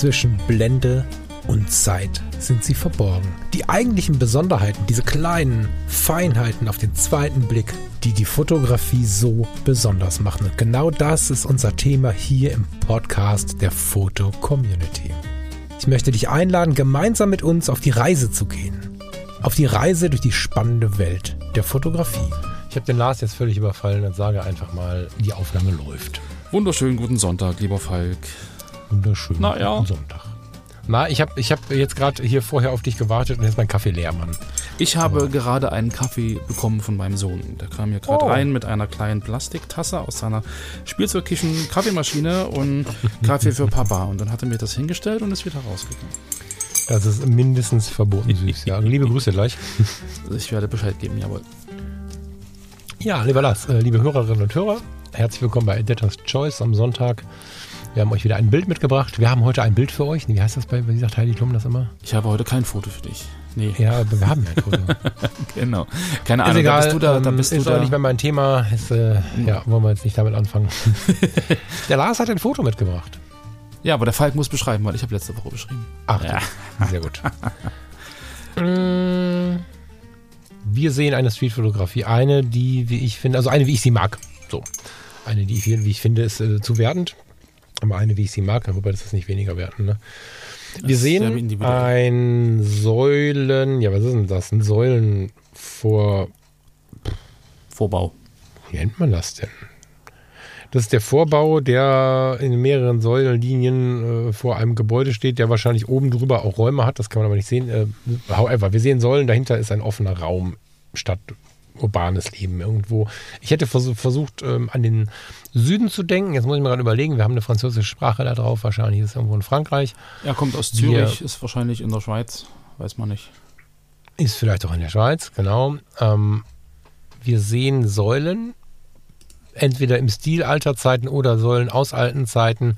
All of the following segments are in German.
zwischen Blende und Zeit sind sie verborgen. Die eigentlichen Besonderheiten, diese kleinen Feinheiten auf den zweiten Blick, die die Fotografie so besonders machen. Und genau das ist unser Thema hier im Podcast der Foto Community. Ich möchte dich einladen, gemeinsam mit uns auf die Reise zu gehen. Auf die Reise durch die spannende Welt der Fotografie. Ich habe den Lars jetzt völlig überfallen und sage einfach mal, die Aufnahme läuft. Wunderschönen guten Sonntag, lieber Falk. Wunderschönen Na ja. Sonntag. Na, ich habe ich hab jetzt gerade hier vorher auf dich gewartet und jetzt ist mein Kaffee leer, Mann. Ich habe gerade einen Kaffee bekommen von meinem Sohn. Der kam hier gerade Oh. rein mit einer kleinen Plastiktasse aus seiner Spielzeugkischen Kaffeemaschine und Kaffee für Papa. Und dann hat er mir das hingestellt und ist wieder rausgegangen. Das ist mindestens verboten süß. Ja, liebe Grüße gleich. Also ich werde Bescheid geben, jawohl. Ja, lieber Lars, äh, liebe Hörerinnen und Hörer, herzlich willkommen bei Editor's Choice am Sonntag. Wir haben euch wieder ein Bild mitgebracht. Wir haben heute ein Bild für euch. Wie heißt das bei, wie sagt Heidi Klum das immer? Ich habe heute kein Foto für dich. Nee, Ja, aber wir haben ja ein Foto. genau. Keine Ist Ahnung, egal, da bist du da, da ähm, bist du ist auch da. nicht mehr mein Thema. Ist, äh, ja, wollen wir jetzt nicht damit anfangen. Der Lars hat ein Foto mitgebracht. Ja, aber der Falk muss beschreiben, weil ich habe letzte Woche beschrieben. Ach, Ja. sehr gut. Mm, Wir sehen eine Streetfotografie, eine, die, wie ich finde, also eine, wie ich sie mag. So. Eine, die ich, wie ich finde, ist äh, zu wertend. Aber eine, wie ich sie mag, wobei das ist nicht weniger wertend. Ne? Wir Das sehen ein Säulen, ja, was ist denn das? Ein Säulen vor, Vorbau. wie nennt man das denn? Das ist der Vorbau, der in mehreren Säulenlinien äh, vor einem Gebäude steht, der wahrscheinlich oben drüber auch Räume hat. Das kann man aber nicht sehen. Äh, however, wir sehen Säulen, dahinter ist ein offener Raum statt urbanes Leben irgendwo. Ich hätte versuch, versucht, ähm, an den Süden zu denken. Jetzt muss ich mir gerade überlegen, wir haben eine französische Sprache da drauf. Wahrscheinlich ist es irgendwo in Frankreich. Er kommt aus Zürich, ist wahrscheinlich in der Schweiz. Weiß man nicht. Ist vielleicht auch in der Schweiz, genau. Ähm, wir sehen Säulen, entweder im Stil alter Zeiten oder Säulen aus alten Zeiten.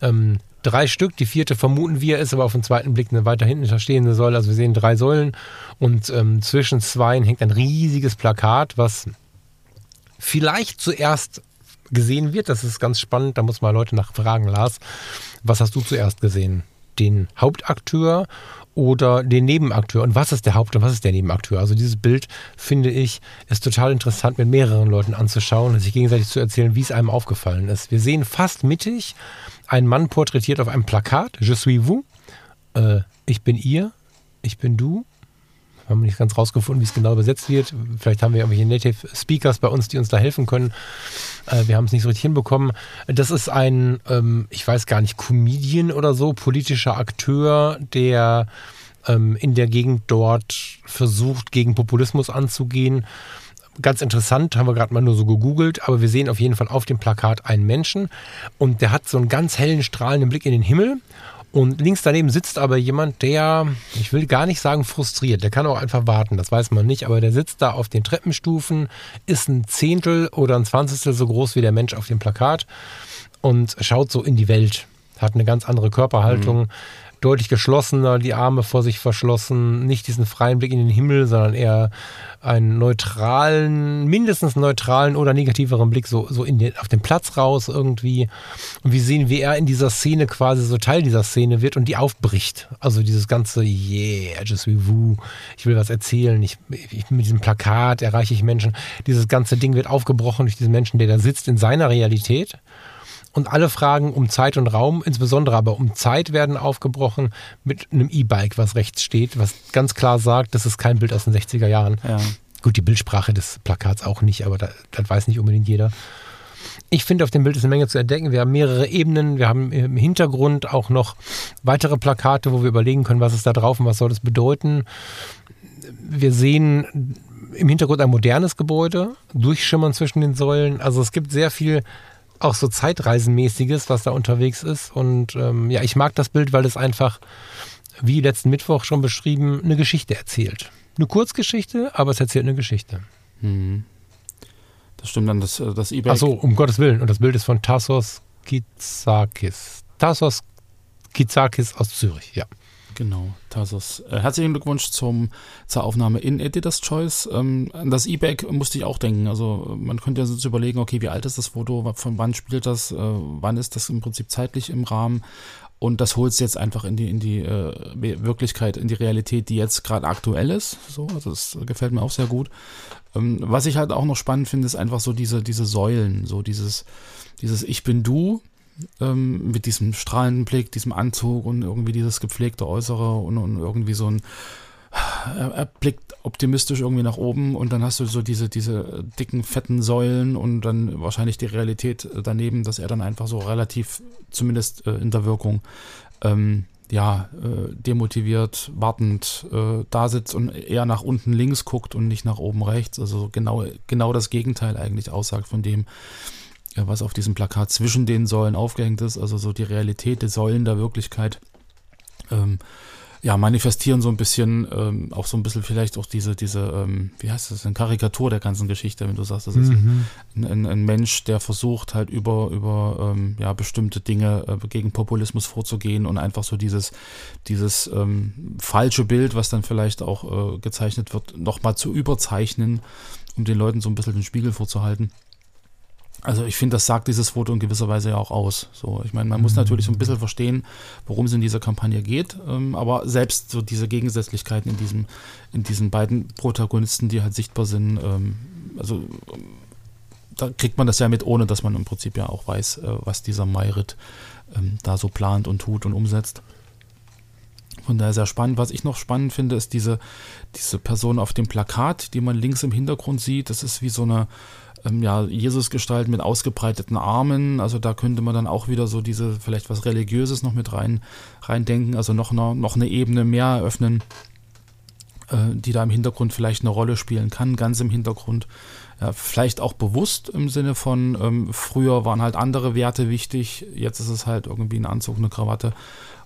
Ähm, drei Stück, die vierte vermuten wir, ist aber auf den zweiten Blick eine weiter hinten stehende Säule. Also wir sehen drei Säulen und ähm, zwischen zweien hängt ein riesiges Plakat, was vielleicht zuerst gesehen wird. Das ist ganz spannend, da muss man Leute nachfragen. Lars, was hast du zuerst gesehen? Den Hauptakteur oder den Nebenakteur? Und was ist der Haupt- und was ist der Nebenakteur? Also dieses Bild, finde ich, ist total interessant mit mehreren Leuten anzuschauen und sich gegenseitig zu erzählen, wie es einem aufgefallen ist. Wir sehen fast mittig einen Mann porträtiert auf einem Plakat, Je suis vous, äh, ich bin ihr, ich bin du. Wir haben nicht ganz rausgefunden, wie es genau übersetzt wird. Vielleicht haben wir irgendwelche Native Speakers bei uns, die uns da helfen können. Äh, wir haben es nicht so richtig hinbekommen. Das ist ein, ähm, ich weiß gar nicht, Comedian oder so, politischer Akteur, der ähm, in der Gegend dort versucht, gegen Populismus anzugehen. Ganz interessant, haben wir gerade mal nur so gegoogelt, aber wir sehen auf jeden Fall auf dem Plakat einen Menschen und der hat so einen ganz hellen, strahlenden Blick in den Himmel. Und links daneben sitzt aber jemand, der, ich will gar nicht sagen frustriert, der kann auch einfach warten, das weiß man nicht, aber der sitzt da auf den Treppenstufen, ist ein Zehntel oder ein Zwanzigstel so groß wie der Mensch auf dem Plakat und schaut so in die Welt, hat eine ganz andere Körperhaltung, deutlich geschlossener, die Arme vor sich verschlossen, nicht diesen freien Blick in den Himmel, sondern eher einen neutralen, mindestens neutralen oder negativeren Blick so, so in den, auf den Platz raus irgendwie. Und wir sehen, wie er in dieser Szene quasi so Teil dieser Szene wird und die aufbricht. Also dieses ganze, yeah, just wie vous, ich will was erzählen, ich, ich, mit diesem Plakat erreiche ich Menschen. Dieses ganze Ding wird aufgebrochen durch diesen Menschen, der da sitzt in seiner Realität. Und alle Fragen um Zeit und Raum, insbesondere aber um Zeit, werden aufgebrochen mit einem E-Bike, was rechts steht, was ganz klar sagt, das ist kein Bild aus den 60er Jahren. Ja. Gut, die Bildsprache des Plakats auch nicht, aber da, das weiß nicht unbedingt jeder. Ich finde, auf dem Bild ist eine Menge zu entdecken. Wir haben mehrere Ebenen. Wir haben im Hintergrund auch noch weitere Plakate, wo wir überlegen können, was ist da drauf und was soll das bedeuten. Wir sehen im Hintergrund ein modernes Gebäude, durchschimmern zwischen den Säulen. Also es gibt sehr viel auch so Zeitreisenmäßiges, was da unterwegs ist. Und ähm, ja, ich mag das Bild, weil es einfach, wie letzten Mittwoch schon beschrieben, eine Geschichte erzählt. Eine Kurzgeschichte, aber es erzählt eine Geschichte. Mhm. Das stimmt dann, das, äh, das E-Bike. Ach so, um Gottes Willen. Und das Bild ist von Tassos Kitsakis. Tassos Kitsakis aus Zürich, ja. Genau, Tarsus. Äh, herzlichen Glückwunsch zum, zur Aufnahme in Editor's Choice. Ähm, an das E-Bag musste ich auch denken. Also man könnte ja so überlegen, okay, wie alt ist das Foto, von wann spielt das, äh, wann ist das im Prinzip zeitlich im Rahmen. Und das holst jetzt einfach in die, in die äh, Wirklichkeit, in die Realität, die jetzt gerade aktuell ist. So, also das gefällt mir auch sehr gut. Ähm, was ich halt auch noch spannend finde, ist einfach so diese, diese Säulen, so dieses, dieses Ich bin du, ähm, mit diesem strahlenden Blick, diesem Anzug und irgendwie dieses gepflegte Äußere und, und irgendwie so ein er, er, blickt optimistisch irgendwie nach oben und dann hast du so diese, diese dicken, fetten Säulen und dann wahrscheinlich die Realität daneben, dass er dann einfach so relativ, zumindest äh, in der Wirkung, ähm, ja, äh, demotiviert, wartend äh, da sitzt und eher nach unten links guckt und nicht nach oben rechts. Also genau, genau das Gegenteil eigentlich aussagt von dem, was auf diesem Plakat zwischen den Säulen aufgehängt ist, also so die Realität der Säulen der Wirklichkeit. Ähm, ja, manifestieren so ein bisschen, ähm, auch so ein bisschen vielleicht auch diese, diese, ähm, wie heißt das, eine Karikatur der ganzen Geschichte, wenn du sagst, das ist mhm. ein, ein, ein, Mensch, der versucht halt über, über ähm, ja, bestimmte Dinge äh, gegen Populismus vorzugehen und einfach so dieses, dieses ähm, falsche Bild, was dann vielleicht auch äh, gezeichnet wird, nochmal zu überzeichnen, um den Leuten so ein bisschen den Spiegel vorzuhalten. Also ich finde, das sagt dieses Foto in gewisser Weise ja auch aus. So, ich meine, man muss mhm. natürlich so ein bisschen verstehen, worum es in dieser Kampagne geht, ähm, aber selbst so diese Gegensätzlichkeiten in diesem, in diesen beiden Protagonisten, die halt sichtbar sind, ähm, also da kriegt man das ja mit, ohne dass man im Prinzip ja auch weiß, äh, was dieser Mayrit ähm, da so plant und tut und umsetzt. Von daher sehr spannend. Was ich noch spannend finde, ist diese, diese Person auf dem Plakat, die man links im Hintergrund sieht. Das ist wie so eine ähm, ja, Jesusgestalt mit ausgebreiteten Armen. Also da könnte man dann auch wieder so diese, vielleicht was Religiöses noch mit rein, reindenken, also noch, eine, noch eine Ebene mehr eröffnen, äh, die da im Hintergrund vielleicht eine Rolle spielen kann, ganz im Hintergrund. Ja, vielleicht auch bewusst im Sinne von, ähm, früher waren halt andere Werte wichtig, jetzt ist es halt irgendwie ein Anzug, eine Krawatte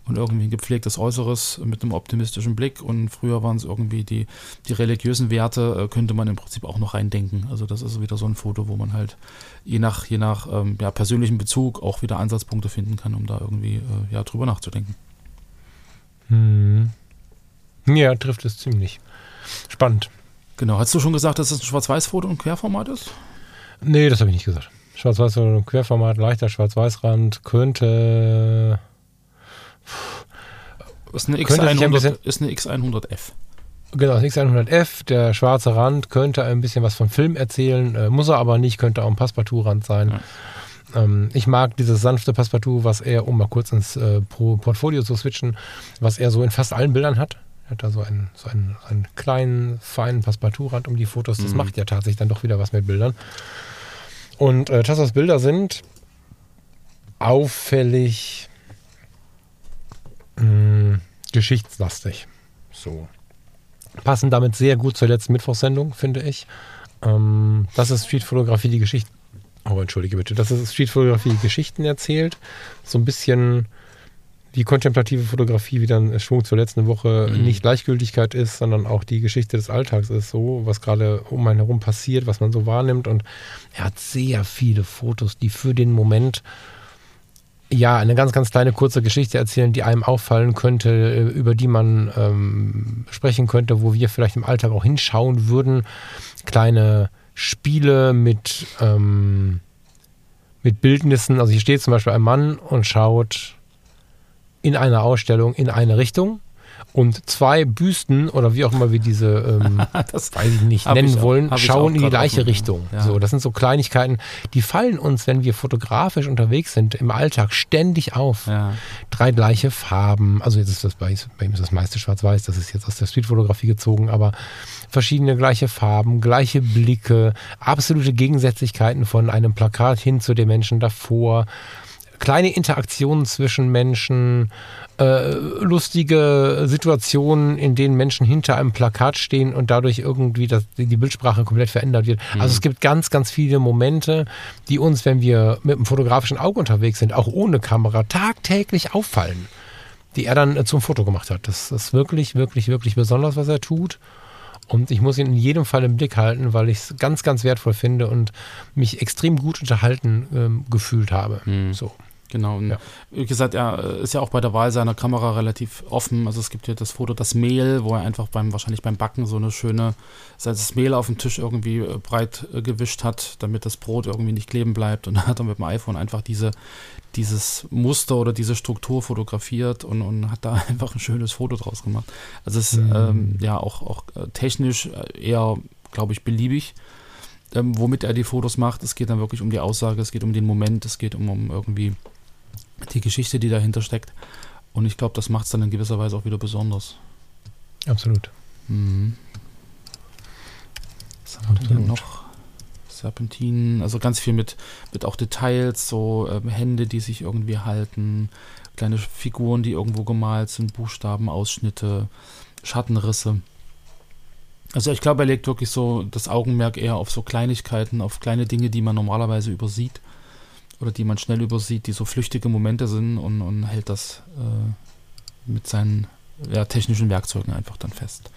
und irgendwie ein gepflegtes Äußeres mit einem optimistischen Blick. Und früher waren es irgendwie die, die religiösen Werte, äh, könnte man im Prinzip auch noch reindenken. Also das ist wieder so ein Foto, wo man halt je nach, je nach ähm, ja, persönlichem Bezug auch wieder Ansatzpunkte finden kann, um da irgendwie äh, ja, drüber nachzudenken. Hm. Ja, trifft es ziemlich. Spannend. Genau. Hast du schon gesagt, dass es ein Schwarz-Weiß-Foto und Querformat ist? Nee, das habe ich nicht gesagt. Schwarz-Weiß-Foto und Querformat, leichter Schwarz-Weiß-Rand, könnte ist eine, X100, ist eine X100F. Genau, das X100F, der schwarze Rand könnte ein bisschen was vom Film erzählen, äh, muss er aber nicht, könnte auch ein Passepartout-Rand sein. Ja. Ähm, ich mag dieses sanfte Passepartout, was er, um mal kurz ins äh, Portfolio zu switchen, was er so in fast allen Bildern hat. Er hat da so einen, so einen, einen kleinen, feinen Passepartout-Rand um die Fotos. Das mhm. macht ja tatsächlich dann doch wieder was mit Bildern. Und äh, Tassos Bilder sind auffällig geschichtslastig. So. Passen damit sehr gut zur letzten Mittwochssendung, finde ich. Ähm, das ist Streetfotografie, die Geschichte. Oh, entschuldige bitte. Das ist Streetfotografie, die Geschichten erzählt. So ein bisschen die kontemplative Fotografie, wie dann Schwung zur letzten Woche mhm. nicht Gleichgültigkeit ist, sondern auch die Geschichte des Alltags ist so, was gerade um einen herum passiert, was man so wahrnimmt. Und er hat sehr viele Fotos, die für den Moment ja, eine ganz, ganz kleine kurze Geschichte erzählen, die einem auffallen könnte, äh, über die man ähm, sprechen könnte, wo wir vielleicht im Alltag auch hinschauen würden. Kleine Spiele mit, ähm, mit Bildnissen. Also hier steht zum Beispiel ein Mann und schaut in einer Ausstellung in eine Richtung und zwei Büsten oder wie auch immer wir diese, ähm, das weiß ich nicht, nennen ich wollen, schauen in die gleiche Richtung. Ja. So, das sind so Kleinigkeiten, die fallen uns, wenn wir fotografisch unterwegs sind, im Alltag ständig auf. Ja. Drei gleiche Farben, also jetzt ist das bei, bei ihm ist das meiste schwarz-weiß, das ist jetzt aus der Streetfotografie gezogen, aber verschiedene gleiche Farben, gleiche Blicke, absolute Gegensätzlichkeiten von einem Plakat hin zu den Menschen davor kleine Interaktionen zwischen Menschen, äh, lustige Situationen, in denen Menschen hinter einem Plakat stehen und dadurch irgendwie das, die Bildsprache komplett verändert wird. Mhm. Also es gibt ganz, ganz viele Momente, die uns, wenn wir mit einem fotografischen Auge unterwegs sind, auch ohne Kamera, tagtäglich auffallen, die er dann äh, zum Foto gemacht hat. Das ist wirklich, wirklich, wirklich besonders, was er tut. Und ich muss ihn in jedem Fall im Blick halten, weil ich es ganz, ganz wertvoll finde und mich extrem gut unterhalten ähm, gefühlt habe. Mhm. So. Genau. Und Ja. Wie gesagt, er ist ja auch bei der Wahl seiner Kamera relativ offen. Also es gibt hier das Foto, das Mehl, wo er einfach beim, wahrscheinlich beim Backen so eine schöne, das Mehl auf dem Tisch irgendwie äh, breit äh, gewischt hat, damit das Brot irgendwie nicht kleben bleibt. Und dann hat er mit dem iPhone einfach diese, dieses Muster oder diese Struktur fotografiert und, und hat da einfach ein schönes Foto draus gemacht. Also es ist Mhm. ähm, ja auch, auch äh, technisch eher, glaube ich, beliebig. Ähm, womit er die Fotos macht. Es geht dann wirklich um die Aussage, es geht um den Moment, es geht um, um irgendwie die Geschichte, die dahinter steckt. Und ich glaube, das macht es dann in gewisser Weise auch wieder besonders. Absolut. Mhm. Was haben wir denn Absolut. noch? Serpentinen, also ganz viel mit, mit auch Details, so ähm, Hände, die sich irgendwie halten, kleine Figuren, die irgendwo gemalt sind, Buchstaben, Ausschnitte, Schattenrisse. Also ich glaube, er legt wirklich so das Augenmerk eher auf so Kleinigkeiten, auf kleine Dinge, die man normalerweise übersieht oder die man schnell übersieht, die so flüchtige Momente sind und, und hält das äh, mit seinen ja, technischen Werkzeugen einfach dann fest.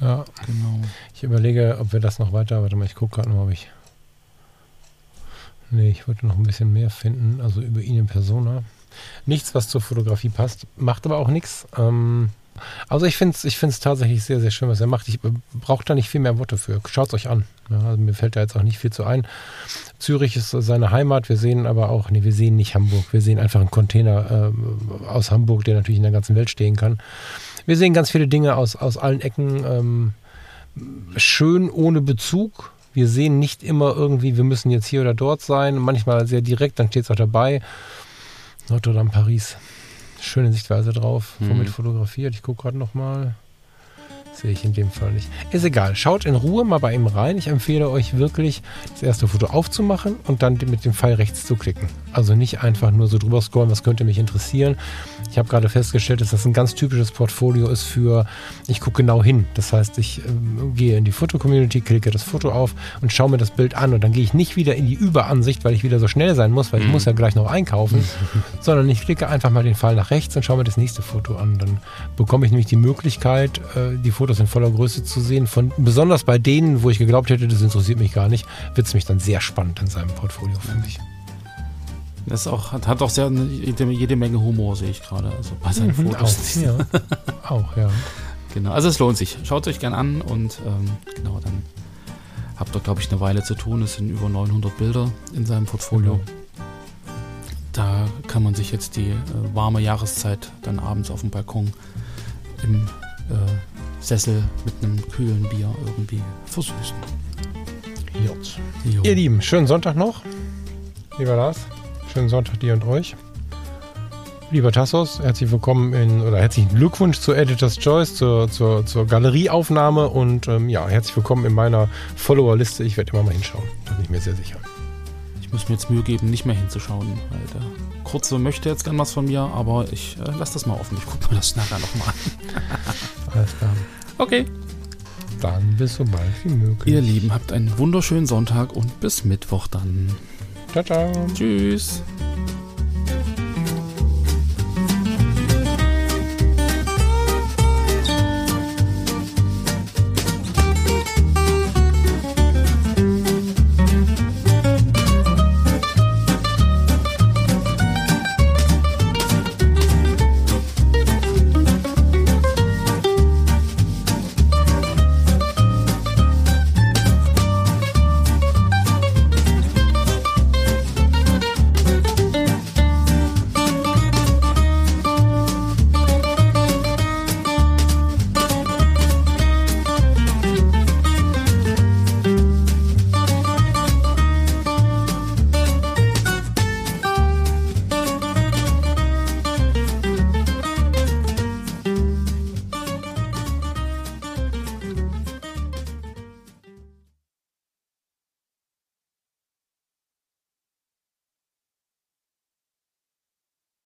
Ja, Genau. ich überlege, ob wir das noch weiter, warte mal, ich gucke gerade noch, ob ich. Nee, ich wollte noch ein bisschen mehr finden, also über ihn in Persona. Nichts, was zur Fotografie passt, macht aber auch nichts. Ähm, also ich finde es ich tatsächlich sehr, sehr schön, was er macht. Ich brauche da nicht viel mehr Worte für. Schaut es euch an. Ja, also mir fällt da jetzt auch nicht viel zu ein. Zürich ist seine Heimat. Wir sehen aber auch, nee, wir sehen nicht Hamburg. Wir sehen einfach einen Container äh, aus Hamburg, der natürlich in der ganzen Welt stehen kann. Wir sehen ganz viele Dinge aus, aus allen Ecken. Ähm, schön ohne Bezug. Wir sehen nicht immer irgendwie, wir müssen jetzt hier oder dort sein. Manchmal sehr direkt, dann steht es auch dabei. Notre Dame, Paris. Schöne Sichtweise drauf. Mhm. Womit fotografiert? Ich gucke gerade nochmal. Sehe ich in dem Fall nicht. Ist egal. Schaut in Ruhe mal bei ihm rein. Ich empfehle euch wirklich, das erste Foto aufzumachen und dann mit dem Pfeil rechts zu klicken. Also nicht einfach nur so drüber scrollen, was könnte mich interessieren. Ich habe gerade festgestellt, dass das ein ganz typisches Portfolio ist für, ich gucke genau hin. Das heißt, ich ähm, gehe in die Foto-Community, klicke das Foto auf und schaue mir das Bild an. Und dann gehe ich nicht wieder in die Überansicht, weil ich wieder so schnell sein muss, weil ich Mhm. muss ja gleich noch einkaufen, sondern ich klicke einfach mal den Pfeil nach rechts und schaue mir das nächste Foto an. Dann bekomme ich nämlich die Möglichkeit, äh, die Fotos in voller Größe zu sehen. Von, besonders bei denen, wo ich geglaubt hätte, das interessiert mich gar nicht, wird es mich dann sehr spannend in seinem Portfolio, finde ich. Das auch, hat, hat auch sehr jede, jede Menge Humor, sehe ich gerade. Also bei seinen Fotos. Auch, ja. auch, ja. Genau. Also es lohnt sich. Schaut euch gern an und ähm, genau, dann habt ihr, glaube ich, eine Weile zu tun. Es sind über 900 Bilder in seinem Portfolio. Genau. Da kann man sich jetzt die äh, warme Jahreszeit dann abends auf dem Balkon im äh, Sessel mit einem kühlen Bier irgendwie versüßen. Jut. Ihr Lieben, schönen Sonntag noch. Lieber Lars, schönen Sonntag dir und euch. Lieber Tassos, herzlich willkommen in, oder herzlichen Glückwunsch zur Editor's Choice, zur, zur, zur Galerieaufnahme und ähm, ja, herzlich willkommen in meiner Followerliste. Ich werde immer mal hinschauen, da bin ich mir sehr sicher. Ich muss mir jetzt Mühe geben, nicht mehr hinzuschauen, weil der Kurze möchte jetzt gern was von mir, aber ich äh, lasse das mal offen. Ich gucke mir das nachher nochmal an. Alles klar. Okay. Dann bis so bald wie möglich. Ihr Lieben, habt einen wunderschönen Sonntag und bis Mittwoch dann. Ciao, ciao. Tschüss.